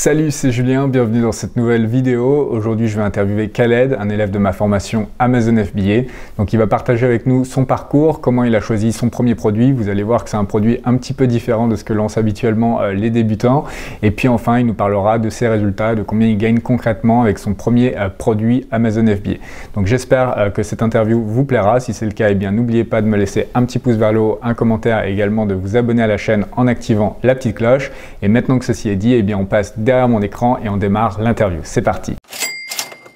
Salut, c'est Julien, bienvenue dans cette nouvelle vidéo. Aujourd'hui, je vais interviewer Khaled, un élève de ma formation Amazon FBA. Donc, il va partager avec nous son parcours, comment il a choisi son premier produit. Vous allez voir que c'est un produit un petit peu différent de ce que lancent habituellement euh, les débutants. Et puis enfin, il nous parlera de ses résultats, de combien il gagne concrètement avec son premier euh, produit Amazon FBA. Donc, j'espère euh, que cette interview vous plaira. Si c'est le cas, eh bien, n'oubliez pas de me laisser un petit pouce vers le haut, un commentaire et également de vous abonner à la chaîne en activant la petite cloche. Et maintenant que ceci est dit, eh bien, on passe derrière mon écran et on démarre l'interview. C'est parti.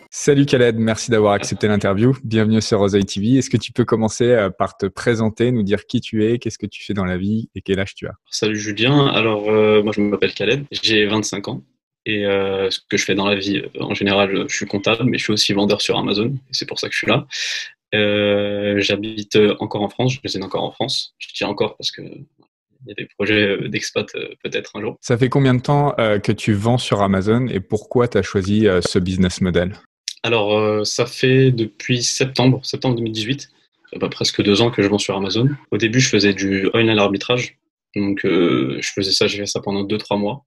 Salut Khaled, merci d'avoir accepté l'interview. Bienvenue sur Rosai TV. Est-ce que tu peux commencer euh, par te présenter, nous dire qui tu es, qu'est-ce que tu fais dans la vie et quel âge tu as? Salut Julien, alors euh, moi je m'appelle Khaled, j'ai 25 ans et euh, ce que je fais dans la vie, en général, je suis comptable, mais je suis aussi vendeur sur Amazon et c'est pour ça que je suis là. J'habite encore en France, je réside encore en France. Je dis encore parce que il y a des projets euh, d'expat euh, peut-être un jour. Ça fait combien de temps euh, que tu vends sur Amazon et pourquoi tu as choisi ce business model? Alors, ça fait depuis septembre, septembre 2018, bah, presque deux ans que je vends sur Amazon. Au début, je faisais du online arbitrage. Donc, je faisais ça, j'ai fait ça pendant deux, trois mois.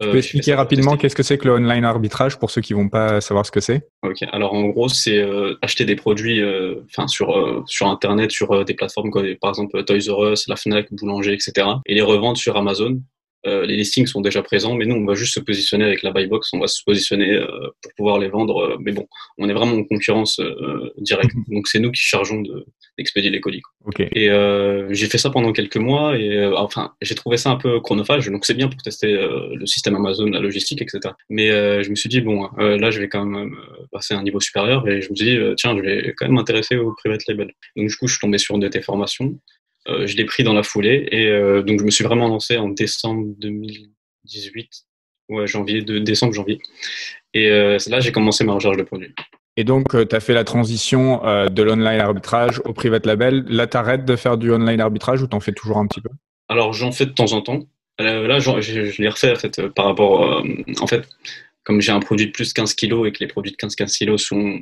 Tu peux expliquer rapidement qu'est-ce que c'est que le online arbitrage pour ceux qui vont pas savoir ce que c'est? Ok, alors en gros, c'est acheter des produits enfin sur, sur Internet, sur des plateformes comme par exemple Toys R Us, la Fnac, Boulanger, etc. et les revendre sur Amazon euh, les listings sont déjà présents, mais nous, on va juste se positionner avec la buy box, on va se positionner euh, pour pouvoir les vendre. Euh, mais bon, on est vraiment en concurrence directe. Donc, c'est nous qui chargeons d'expédier les colis. Et j'ai fait ça pendant quelques mois et enfin, j'ai trouvé ça un peu chronophage. Donc, c'est bien pour tester le système Amazon, la logistique, etc. Mais je me suis dit, bon, là, je vais quand même passer à un niveau supérieur et je me suis dit, tiens, je vais quand même m'intéresser au private label. Donc, du coup, je suis tombé sur une de tes formations. Euh, je l'ai pris dans la foulée et euh, donc je me suis vraiment lancé en décembre 2018, ouais, janvier, de décembre, janvier. Et euh, là j'ai commencé ma recherche de produits. Et donc, tu as fait la transition de l'online arbitrage au private label. Là, tu arrêtes de faire du online arbitrage ou tu en fais toujours un petit peu? Alors, j'en fais de temps en temps. Là, je, l'ai refait en fait, par rapport. en fait, comme j'ai un produit de plus de 15 kg et que les produits de 15-15 kg sont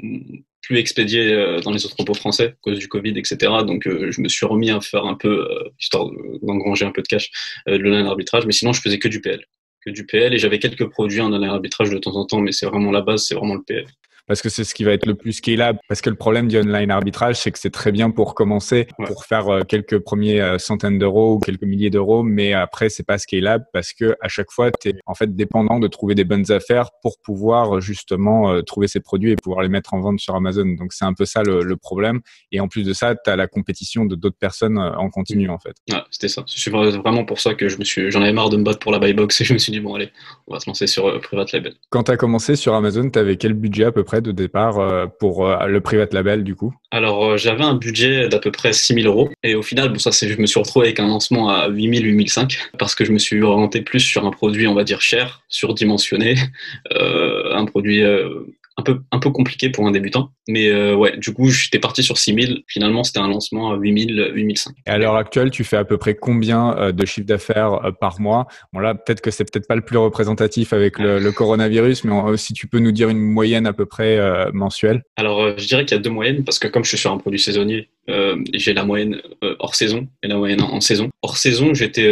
plus expédiés euh, dans les entrepôts français à cause du Covid, etc. Donc, euh, je me suis remis à faire un peu, euh, histoire d'engranger un peu de cash, de l'online arbitrage. Mais sinon, je faisais que du PL. Que du PL et j'avais quelques produits en online arbitrage de temps en temps, mais c'est vraiment la base, c'est vraiment le PL parce que c'est ce qui va être le plus scalable. Parce que le problème du online arbitrage, c'est que c'est très bien pour commencer, pour faire euh, quelques premiers euh, centaines d'euros ou quelques milliers d'euros, mais après c'est pas scalable parce que à chaque fois tu es en fait dépendant de trouver des bonnes affaires pour pouvoir justement euh, trouver ces produits et pouvoir les mettre en vente sur Amazon. Donc c'est un peu ça le, problème. Et en plus de ça, tu as la compétition de d'autres personnes en continu en fait. Ouais, c'était ça. C'est vraiment pour ça que je me suis, j'en avais marre de me battre pour la buy box et je me suis dit bon allez, on va se lancer sur private label. Quand tu as commencé sur Amazon, tu avais quel budget à peu près? De départ euh, pour euh, le private label du coup? Alors euh, j'avais un budget d'à peu près 6000 euros. Et au final, bon, ça, je me suis retrouvé avec un lancement à 8000, 8005 parce que je me suis orienté plus sur un produit, on va dire cher, surdimensionné, un produit un peu, un peu compliqué pour un débutant. Mais euh, ouais, du coup, j'étais parti sur 6000. Finalement, c'était un lancement à 8000, 8005. Et à l'heure actuelle, tu fais à peu près combien euh, de chiffre d'affaires euh, par mois? Bon là, peut-être que c'est peut-être pas le plus représentatif avec le, coronavirus, mais si tu peux nous dire une moyenne à peu près mensuelle. Alors, je dirais qu'il y a deux moyennes parce que comme je suis sur un produit saisonnier, j'ai la moyenne hors saison et la moyenne en, saison. Hors saison, j'étais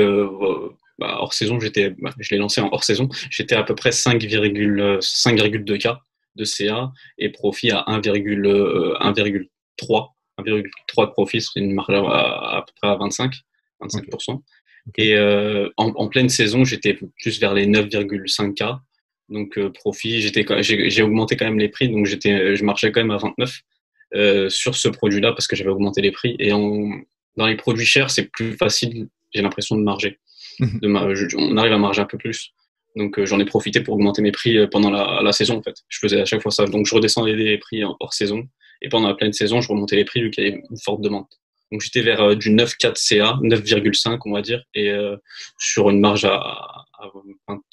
bah, hors saison, j'étais, bah, je l'ai lancé en hors saison, j'étais à peu près 5,2 k de CA et profit à 1,3. 1,3 euh, de profit, c'est une marge à, à, peu près à 25, 25%. Et euh, en, pleine saison, j'étais plus vers les 9,5K. Donc euh, profit, j'étais, j'ai, augmenté quand même les prix, donc j'étais, je marchais quand même à 29 sur ce produit-là parce que j'avais augmenté les prix. Et en, dans les produits chers, c'est plus facile, j'ai l'impression de marger. On arrive à marger un peu plus. Donc euh, j'en ai profité pour augmenter mes prix euh, pendant la, saison en fait. Je faisais à chaque fois ça. Donc je redescendais les prix hors saison et pendant la pleine saison, je remontais les prix vu qu'il y avait une forte demande. Donc j'étais vers euh, du 9,4 CA, 9,5 on va dire, et sur une marge à,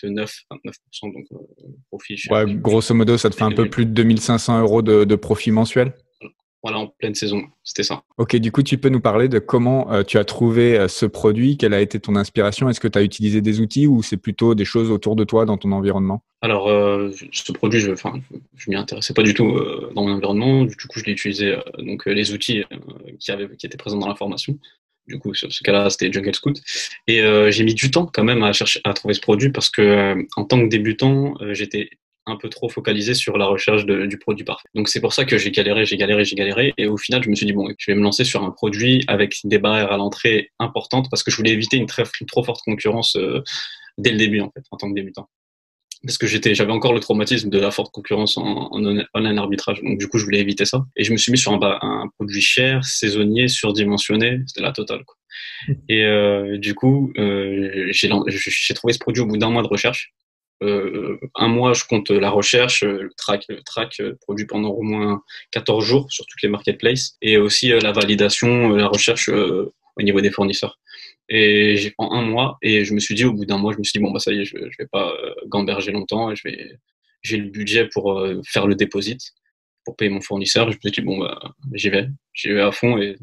29, 29%, donc profit. Ouais, grosso modo, ça te fait un peu plus de 2500 euros de, de profit mensuel? Voilà, en pleine saison. C'était ça. Ok, du coup, tu peux nous parler de comment euh, tu as trouvé euh, ce produit, quelle a été ton inspiration? Est-ce que tu as utilisé des outils ou c'est plutôt des choses autour de toi dans ton environnement? Alors, euh, ce produit, je ne je m'y intéressais pas du tout dans mon environnement. Du coup, je l'ai utilisé, donc les outils qui, avaient, qui étaient présents dans la formation. du coup, sur ce cas-là, c'était Jungle Scout. Et j'ai mis du temps quand même à chercher à trouver ce produit parce que en tant que débutant, j'étais un peu trop focalisé sur la recherche du produit parfait. Donc c'est pour ça que j'ai galéré, j'ai galéré, j'ai galéré. Et au final, je me suis dit, bon, je vais me lancer sur un produit avec des barrières à l'entrée importantes parce que je voulais éviter une, très, trop forte concurrence euh, dès le début, en fait, en tant que débutant. Parce que j'étais, j'avais encore le traumatisme de la forte concurrence en, online arbitrage. Donc du coup, je voulais éviter ça. Et je me suis mis sur un, un produit cher, saisonnier, surdimensionné. C'était la totale. Quoi. Et euh, du coup, euh, j'ai trouvé ce produit au bout d'un mois de recherche. Euh, un mois, je compte la recherche, euh, le track, le track euh, produit pendant au moins 14 jours sur toutes les marketplaces, et aussi la validation, la recherche au niveau des fournisseurs. Et j'ai pris un mois, et je me suis dit, au bout d'un mois, je me suis dit, bon, bah, ça y est, je, vais pas gamberger longtemps, et je vais, j'ai le budget pour faire le déposit, pour payer mon fournisseur. Je me suis dit, bon, bah, j'y vais, j'y vais à fond, et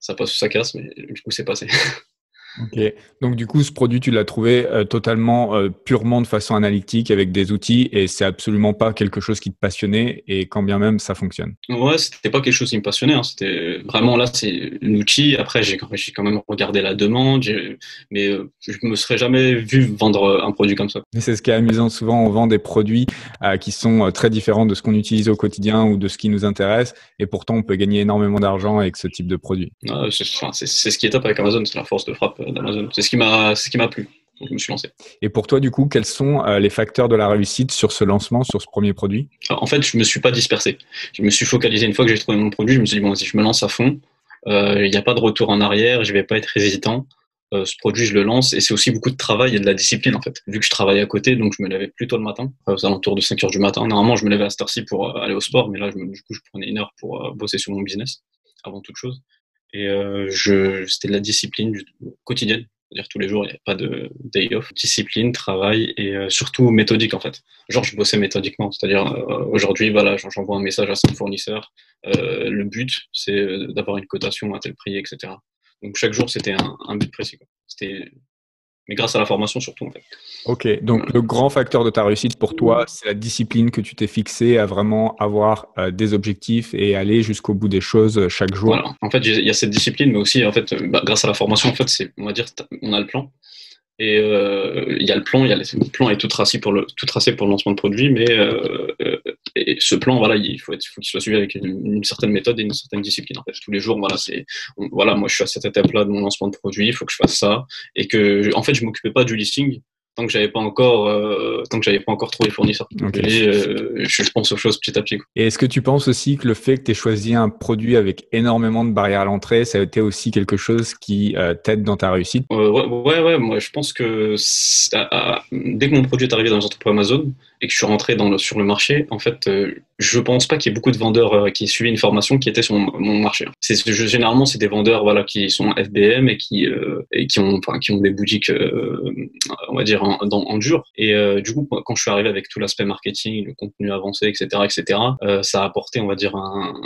ça passe ou ça casse, mais du coup, c'est passé. Ok. Donc du coup, ce produit, tu l'as trouvé euh, totalement euh, purement de façon analytique avec des outils et c'est absolument pas quelque chose qui te passionnait et quand bien même ça fonctionne. Ouais, c'était pas quelque chose qui me passionnait. Hein. C'était vraiment là, c'est un outil. Après, j'ai quand même regardé la demande, mais euh, je me serais jamais vu vendre un produit comme ça. c'est ce qui est amusant. Souvent, on vend des produits qui sont très différents de ce qu'on utilise au quotidien ou de ce qui nous intéresse et pourtant on peut gagner énormément d'argent avec ce type de produit. c'est ce qui est top avec Amazon, c'est la force de frappe d'Amazon. C'est ce qui m'a, ce qui m'a plu. Donc, je me suis lancé. Et pour toi, du coup, quels sont euh, les facteurs de la réussite sur ce lancement, sur ce premier produit? En fait, je me suis pas dispersé. Je me suis focalisé une fois que j'ai trouvé mon produit. Je me suis dit bon, si je me lance à fond, euh, il n'y a pas de retour en arrière. Je vais pas être hésitant. Euh, ce produit, je le lance et c'est aussi beaucoup de travail et de la discipline en fait. Vu que je travaille à côté, donc je me levais plus tôt le matin, aux alentours de 5 heures du matin. Normalement, je me levais à cette heure-ci pour aller au sport, mais là, je, du coup, je prenais une heure pour bosser sur mon business avant toute chose. Et je, c'était de la discipline quotidienne dire tous les jours, il n'y a pas de day off. Discipline, travail et euh, surtout méthodique en fait. Genre, je bossais méthodiquement, c'est-à-dire euh, aujourd'hui, voilà, j'envoie un message à son fournisseur. Euh, le but, c'est d'avoir une cotation à tel prix, etc. Donc chaque jour, c'était un, un, but précis. C'était mais grâce à la formation surtout en fait. Ok, donc le grand facteur de ta réussite pour toi, c'est la discipline que tu t'es fixée à vraiment avoir euh, des objectifs et aller jusqu'au bout des choses chaque jour. Voilà. En fait, il y a cette discipline, mais aussi en fait, euh, bah, grâce à la formation, en fait, c'est on va dire, on a le plan. Et il y a le plan, il y a le plan est tout tracé pour le tout tracé pour le lancement de produit, mais et ce plan, voilà, il faut, faut qu'il soit suivi avec une, certaine méthode et une certaine discipline. En fait, tous les jours, voilà, c'est, voilà, moi, je suis à cette étape-là de mon lancement de produit, il faut que je fasse ça, et que, en fait, je m'occupais pas du listing tant que j'avais pas encore euh, tant que j'avais pas encore trouvé fournisseur. Okay. Euh, je pense aux choses petit à petit. Et est-ce que tu penses aussi que le fait que tu aies choisi un produit avec énormément de barrières à l'entrée, ça a été aussi quelque chose qui euh, t'aide dans ta réussite? Ouais, ouais, ouais, moi je pense que dès que mon produit est arrivé dans les entreprises Amazon, et que je suis rentré dans le, sur le marché, en fait, euh, je pense pas qu'il y ait beaucoup de vendeurs euh, qui suivaient une formation qui était sur mon, marché. C'est généralement c'est des vendeurs voilà qui sont FBM et qui euh, et qui ont enfin, qui ont des boutiques on va dire en, en dur. Et du coup, quand je suis arrivé avec tout l'aspect marketing, le contenu avancé, etc., etc., ça a apporté on va dire un,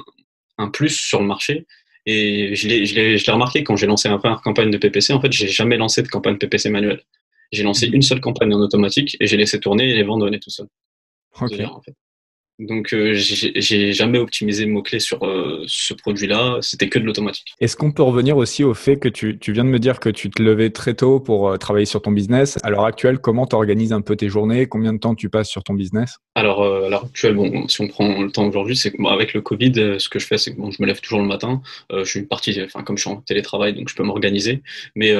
un plus sur le marché. Et je l'ai remarqué quand j'ai lancé ma première campagne de PPC. En fait, j'ai jamais lancé de campagne PPC manuelle. J'ai lancé une seule campagne en automatique et j'ai laissé tourner et les ventes donner tout seul. Okay. Donc, euh, j'ai jamais optimisé le mot-clé sur euh, ce produit-là, c'était que de l'automatique. Est-ce qu'on peut revenir aussi au fait que tu, tu, viens de me dire que tu te levais très tôt pour euh, travailler sur ton business. À l'heure actuelle, comment tu organises un peu tes journées? Combien de temps tu passes sur ton business? Alors, euh, à l'heure actuelle, bon, si on prend le temps aujourd'hui, c'est que bon, avec le Covid, euh, ce que je fais, c'est que bon, je me lève toujours le matin. je suis une partie, enfin, comme je suis en télétravail, donc je peux m'organiser. Mais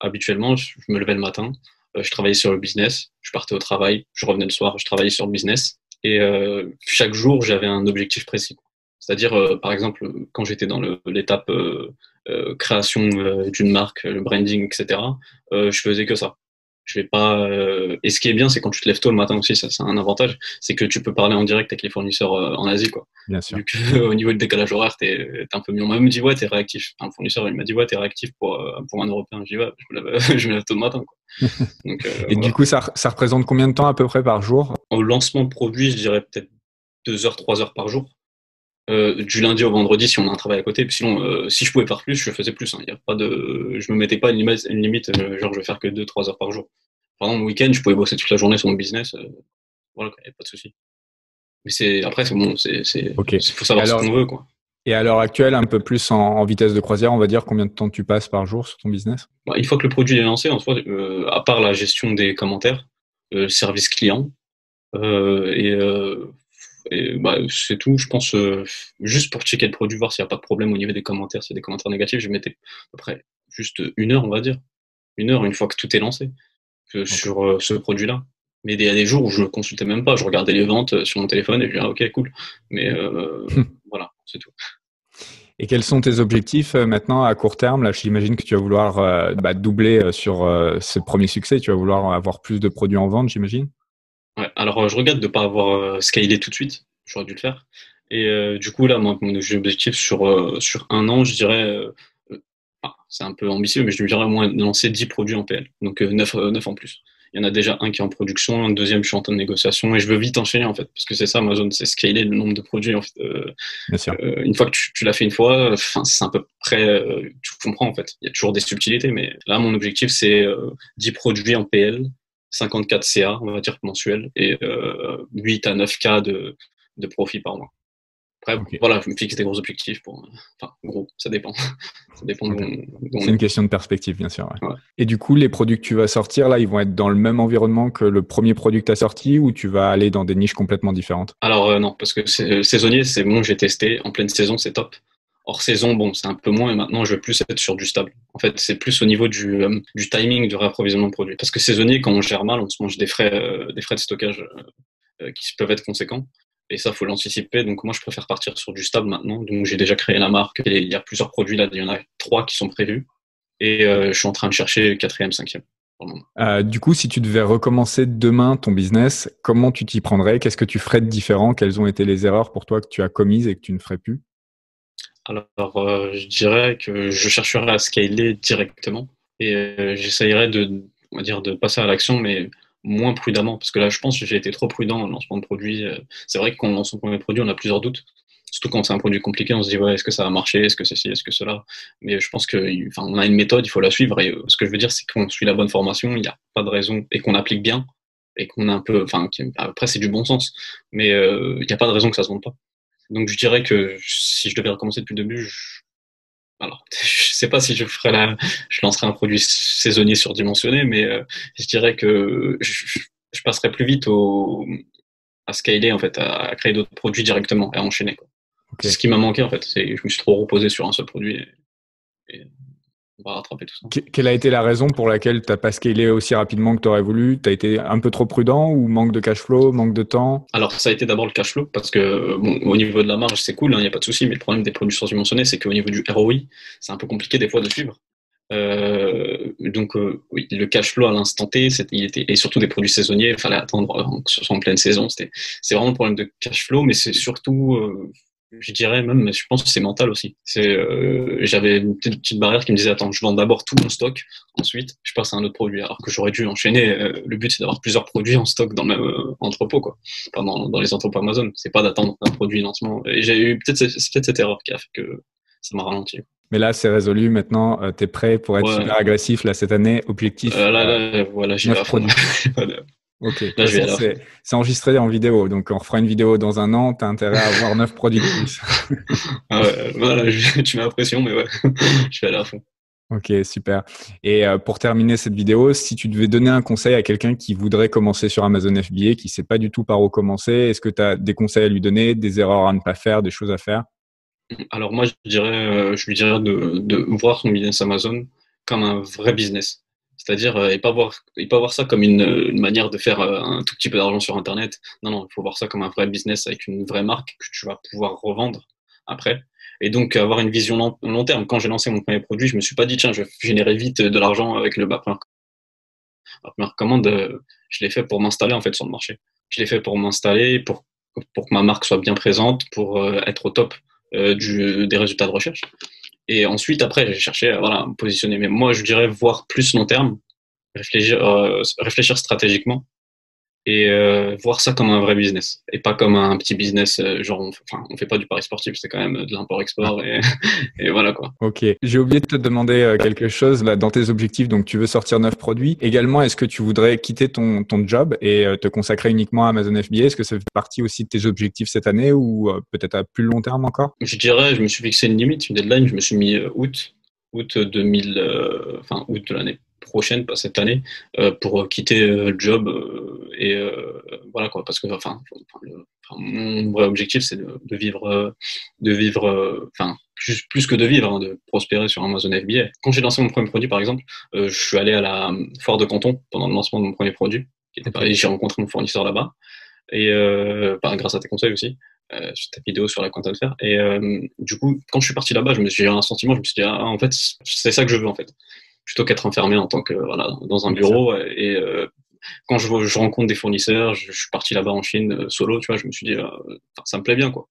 habituellement, je me levais le matin, je travaillais sur le business, je partais au travail, je revenais le soir, je travaillais sur le business. Et euh, chaque jour, j'avais un objectif précis. C'est-à-dire, euh, par exemple, quand j'étais dans l'étape euh, création d'une marque, le branding, etc., je faisais que ça je vais pas. Euh, et ce qui est bien, c'est quand tu te lèves tôt le matin aussi, ça c'est un avantage, c'est que tu peux parler en direct avec les fournisseurs euh, en Asie, quoi. Bien sûr. Vu que, au niveau du décalage horaire, t'es es un peu mieux. Moi, il me dit ouais, t'es réactif. Un fournisseur, il m'a dit ouais, t'es réactif pour euh, pour un Européen. Dis ouais, je me lève, je me lève tôt le matin, quoi. Donc, et du coup, ça, ça représente combien de temps à peu près par jour? Au lancement de produit, je dirais peut-être deux heures, trois heures par jour. Euh, du lundi au vendredi si on a un travail à côté. Sinon, euh, si je pouvais faire plus, je faisais plus. Hein. Y a pas de, je me mettais pas une limite, une limite genre je vais faire que deux, trois heures par jour. Pendant le week-end, je pouvais bosser toute la journée sur mon business. Euh, voilà, il n'y a pas de souci. Mais c'est après, c'est bon, c'est, c'est, faut savoir ce qu'on veut, quoi. Et à l'heure actuelle, un peu plus en, vitesse de croisière, on va dire combien de temps tu passes par jour sur ton business? Bah, Une fois que le produit est lancé, en soi, euh, à part la gestion des commentaires, euh, service client, euh, et, bah, c'est tout. Je pense juste pour checker le produit, voir s'il n'y a pas de problème au niveau des commentaires, s'il y a des commentaires négatifs, je mettais à peu près juste une heure, on va dire. Une heure, une fois que tout est lancé sur ce produit-là. Mais il y a des jours où je ne consultais même pas, je regardais les ventes sur mon téléphone et je disais, ah, ok, cool. Mais voilà, c'est tout. Et quels sont tes objectifs euh, maintenant à court terme? Là, j'imagine que tu vas vouloir euh, bah, doubler euh, sur ce premier succès. Tu vas vouloir avoir plus de produits en vente, j'imagine? Ouais, alors je regrette de ne pas avoir scalé tout de suite. J'aurais dû le faire. Et du coup, là, mon objectif sur, sur un an, je dirais, c'est un peu ambitieux, mais je dirais au moins lancer 10 produits en PL. Donc 9, 9 en plus il y en a déjà un qui est en production, un deuxième je suis en train de négociation et je veux vite enchaîner en fait parce que c'est ça Amazon, c'est scaler le nombre de produits en fait. Euh, Bien sûr. Euh, une fois que tu, l'as fait une fois, c'est à peu près, euh, tu comprends en fait. Il y a toujours des subtilités, mais là mon objectif c'est 10 produits en PL, 54 CA on va dire mensuel et 8 à 9 k de, de profit par mois. Après, voilà, je me fixe des gros objectifs pour. Enfin, gros, ça dépend. ça dépend C'est une question de perspective, bien sûr. Et du coup, les produits que tu vas sortir, là, ils vont être dans le même environnement que le premier produit que tu as sorti ou tu vas aller dans des niches complètement différentes? Alors, euh, non, parce que euh, saisonnier, c'est bon, j'ai testé. En pleine saison, c'est top. Hors saison, bon, c'est un peu moins et maintenant, je veux plus être sur du stable. En fait, c'est plus au niveau du, euh, du timing du réapprovisionnement de produits. Parce que saisonnier, quand on gère mal, on se mange des frais, des frais de stockage qui peuvent être conséquents. Et ça, faut l'anticiper. Donc moi, je préfère partir sur du stable maintenant. Donc j'ai déjà créé la marque. il y a plusieurs produits là. Il y en a trois qui sont prévus. Et euh, je suis en train de chercher quatrième, cinquième. Euh, du coup, si tu devais recommencer demain ton business, comment tu t'y prendrais? Qu'est-ce que tu ferais de différent? Quelles ont été les erreurs pour toi que tu as commises et que tu ne ferais plus? Alors, euh, je dirais que je chercherais à scaler directement et j'essayerais de, on va dire, de passer à l'action, mais moins prudemment, parce que là, je pense que j'ai été trop prudent le lancement de produit. Euh, c'est vrai que quand on lance son premier produit, on a plusieurs doutes. Surtout quand c'est un produit compliqué, on se dit, ouais, est-ce que ça va marcher Est-ce que ceci Est-ce que cela? Mais je pense enfin, on a une méthode, il faut la suivre. Et euh, ce que je veux dire, c'est qu'on suit la bonne formation, il n'y a pas de raison, et qu'on applique bien, et qu'on a un peu. Enfin, après, c'est du bon sens, mais euh, il n'y a pas de raison que ça se vende pas. Donc, je dirais que si je devais recommencer depuis le début, je, alors, je sais pas si je ferais la, je lancerai un produit saisonnier surdimensionné, mais euh, je dirais que je, passerai plus vite au, à scaler en fait, à, créer d'autres produits directement et à enchaîner. C'est ce qui m'a manqué en fait. C'est, je me suis trop reposé sur un seul produit. et on va rattraper tout ça. Quelle a été la raison pour laquelle tu n'as pas scalé aussi rapidement que tu aurais voulu? Tu as été un peu trop prudent ou manque de cash flow, manque de temps? Alors, ça a été d'abord le cash flow parce que bon, au niveau de la marge, c'est cool, il hein, n'y a pas de souci, mais le problème des produits surdimensionnés, c'est qu'au niveau du ROI, c'est un peu compliqué des fois de suivre. Euh, donc euh, oui, le cash flow à l'instant T, il était et surtout des produits saisonniers, il fallait attendre euh, que ce soit en pleine saison. C'était, c'est vraiment le problème de cash flow, mais c'est surtout je dirais même, mais je pense que c'est mental aussi. C'est, euh, j'avais une petite, barrière qui me disait attends, je vends d'abord tout mon stock, ensuite je passe à un autre produit. Alors que j'aurais dû enchaîner. Euh, le but c'est d'avoir plusieurs produits en stock dans le même euh, entrepôt, quoi. Pendant, dans, les entrepôts Amazon. C'est pas d'attendre un produit lancement. Et j'ai eu peut-être c'est peut-être cette erreur qui a fait que ça m'a ralenti. Mais là, c'est résolu. Maintenant, tu es prêt pour être super agressif là cette année. Objectif. là, là, voilà, j'ai produit. Ok, c'est enregistré en vidéo, donc on refera une vidéo dans un an, tu as intérêt à avoir 9 produits de plus. ah ouais, voilà, tu m'as l'impression, mais ouais, je vais aller à fond. Ok, super. Et euh, pour terminer cette vidéo, si tu devais donner un conseil à quelqu'un qui voudrait commencer sur Amazon FBA, qui ne sait pas du tout par où commencer, est-ce que tu as des conseils à lui donner, des erreurs à ne pas faire, des choses à faire? Alors moi, je, dirais, euh, je lui dirais de, de voir son business Amazon comme un vrai business. C'est-à-dire, euh, et pas voir, pas voir ça comme une, une, manière de faire euh, un tout petit peu d'argent sur Internet. Non, non, il faut voir ça comme un vrai business avec une vraie marque que tu vas pouvoir revendre après. Et donc, avoir une vision long, terme. Quand j'ai lancé mon premier produit, je me suis pas dit, tiens, je vais générer vite de l'argent avec le la première. Euh, je l'ai fait pour m'installer, en fait, sur le marché. Je l'ai fait pour m'installer, pour, que ma marque soit bien présente, pour être au top des résultats de recherche. Et ensuite, après, j'ai cherché à voilà, me positionner. Mais moi, je dirais voir plus long terme, réfléchir, euh, réfléchir stratégiquement et euh, voir ça comme un vrai business et pas comme un petit business euh, genre on, enfin on fait pas du pari sportif c'est quand même de l'import export et, et, voilà quoi. Ok. J'ai oublié de te demander euh, quelque chose là dans tes objectifs donc tu veux sortir neuf produits. Également est-ce que tu voudrais quitter ton, ton job et te consacrer uniquement à Amazon FBA est-ce que ça fait partie aussi de tes objectifs cette année ou peut-être à plus long terme encore? Je dirais je me suis fixé une limite une deadline. Je me suis mis août août 2000 enfin août de l'année prochaine, pas cette année, euh, pour quitter euh, le job euh, et voilà quoi, parce que enfin, mon vrai objectif c'est de, vivre, de vivre, enfin plus, plus que de vivre, hein, de prospérer sur Amazon FBA. Quand j'ai lancé mon premier produit, par exemple, je suis allé à la foire de Canton pendant le lancement de mon premier produit, qui était j'ai rencontré mon fournisseur là-bas. Et bah, grâce à tes conseils aussi. Euh, sur ta vidéo sur la content faire. Et du coup quand je suis parti là-bas je me suis eu un sentiment je me suis dit ah, en fait c'est ça que je veux en fait plutôt qu'être enfermé en tant que voilà dans un bureau et euh, quand je, je, rencontre des fournisseurs, je, suis parti là-bas en Chine euh, solo, tu vois, je me suis dit, euh, ça me plaît bien, quoi.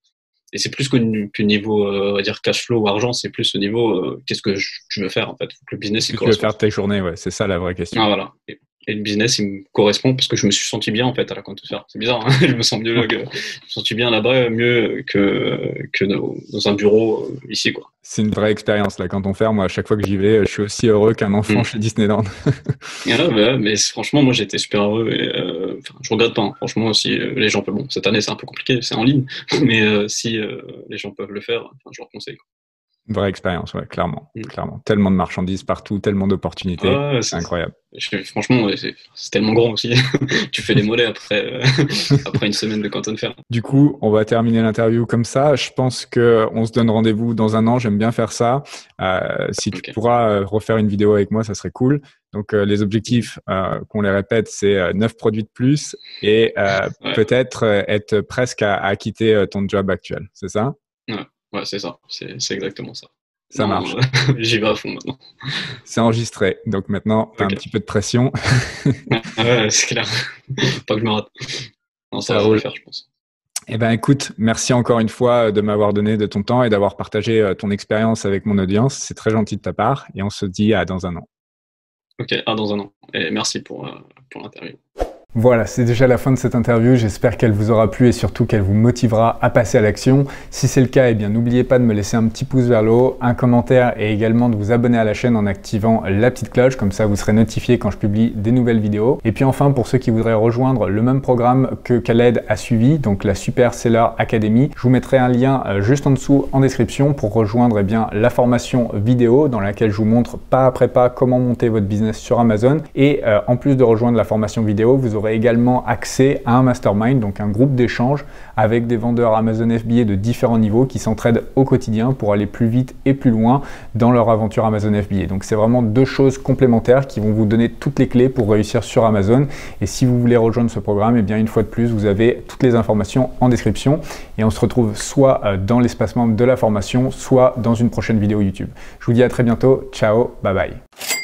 Et c'est plus que niveau, on va dire, cash flow ou argent, c'est plus au niveau, qu'est-ce que je, veux faire, en fait. le business, il Tu veux faire tes journées, ouais, c'est ça la vraie question. Ah, voilà. Et, le business, il me correspond parce que je me suis senti bien, en fait, à la compte faire. C'est bizarre, hein je me sens mieux, que, je me sens bien là-bas, mieux que, que dans un bureau ici, quoi c'est une vraie expérience là quand on ferme. Moi, à chaque fois que j'y vais, je suis aussi heureux qu'un enfant mm. chez Disneyland. ouais, mais franchement, moi j'étais super heureux et euh, je regrette pas. Hein. Franchement, si euh, les gens peuvent, bon, cette année c'est un peu compliqué, c'est en ligne, mais euh, si euh, les gens peuvent le faire, je leur conseille. Vraie expérience, ouais, clairement, mm. clairement. Tellement de marchandises partout, tellement d'opportunités, c'est incroyable. franchement, c'est tellement grand aussi. tu fais des mollets après, euh, après une semaine de canton fer. Du coup, on va terminer l'interview comme ça. Je pense que on se donne rendez-vous dans un an. J'aime bien faire ça. Euh, si tu pourras euh, refaire une vidéo avec moi, ça serait cool. Donc, les objectifs, qu'on les répète, c'est 9 produits de plus et peut-être être presque à, à, quitter ton job actuel. C'est ça? Ouais. Ouais, c'est ça. C'est exactement ça. Ça marche. J'y vais à fond maintenant. C'est enregistré. Donc maintenant, tu as un petit peu de pression. ouais, c'est clair. Pas que je me rate. Non, ça, va le faire, je pense. Eh ben, écoute, merci encore une fois de m'avoir donné de ton temps et d'avoir partagé euh, ton expérience avec mon audience. C'est très gentil de ta part et on se dit à dans un an. Ok, à dans un an. Et merci pour, euh, pour l'interview. Voilà, c'est déjà la fin de cette interview. J'espère qu'elle vous aura plu et surtout qu'elle vous motivera à passer à l'action. Si c'est le cas, eh bien n'oubliez pas de me laisser un petit pouce vers le haut, un commentaire et également de vous abonner à la chaîne en activant la petite cloche. Comme ça, vous serez notifié quand je publie des nouvelles vidéos. Et puis enfin, pour ceux qui voudraient rejoindre le même programme que Khaled a suivi, donc la Super Seller Academy, je vous mettrai un lien euh, juste en dessous en description pour rejoindre eh bien, la formation vidéo dans laquelle je vous montre pas après pas comment monter votre business sur Amazon. Et euh, en plus de rejoindre la formation vidéo, vous aurez également accès à un mastermind, donc un groupe d'échange avec des vendeurs Amazon FBA de différents niveaux qui s'entraident au quotidien pour aller plus vite et plus loin dans leur aventure Amazon FBA. Donc c'est vraiment deux choses complémentaires qui vont vous donner toutes les clés pour réussir sur Amazon. Et si vous voulez rejoindre ce programme, et eh bien une fois de plus, vous avez toutes les informations en description et on se retrouve soit euh, dans l'espace membre de la formation, soit dans une prochaine vidéo YouTube. Je vous dis à très bientôt. Ciao, bye bye.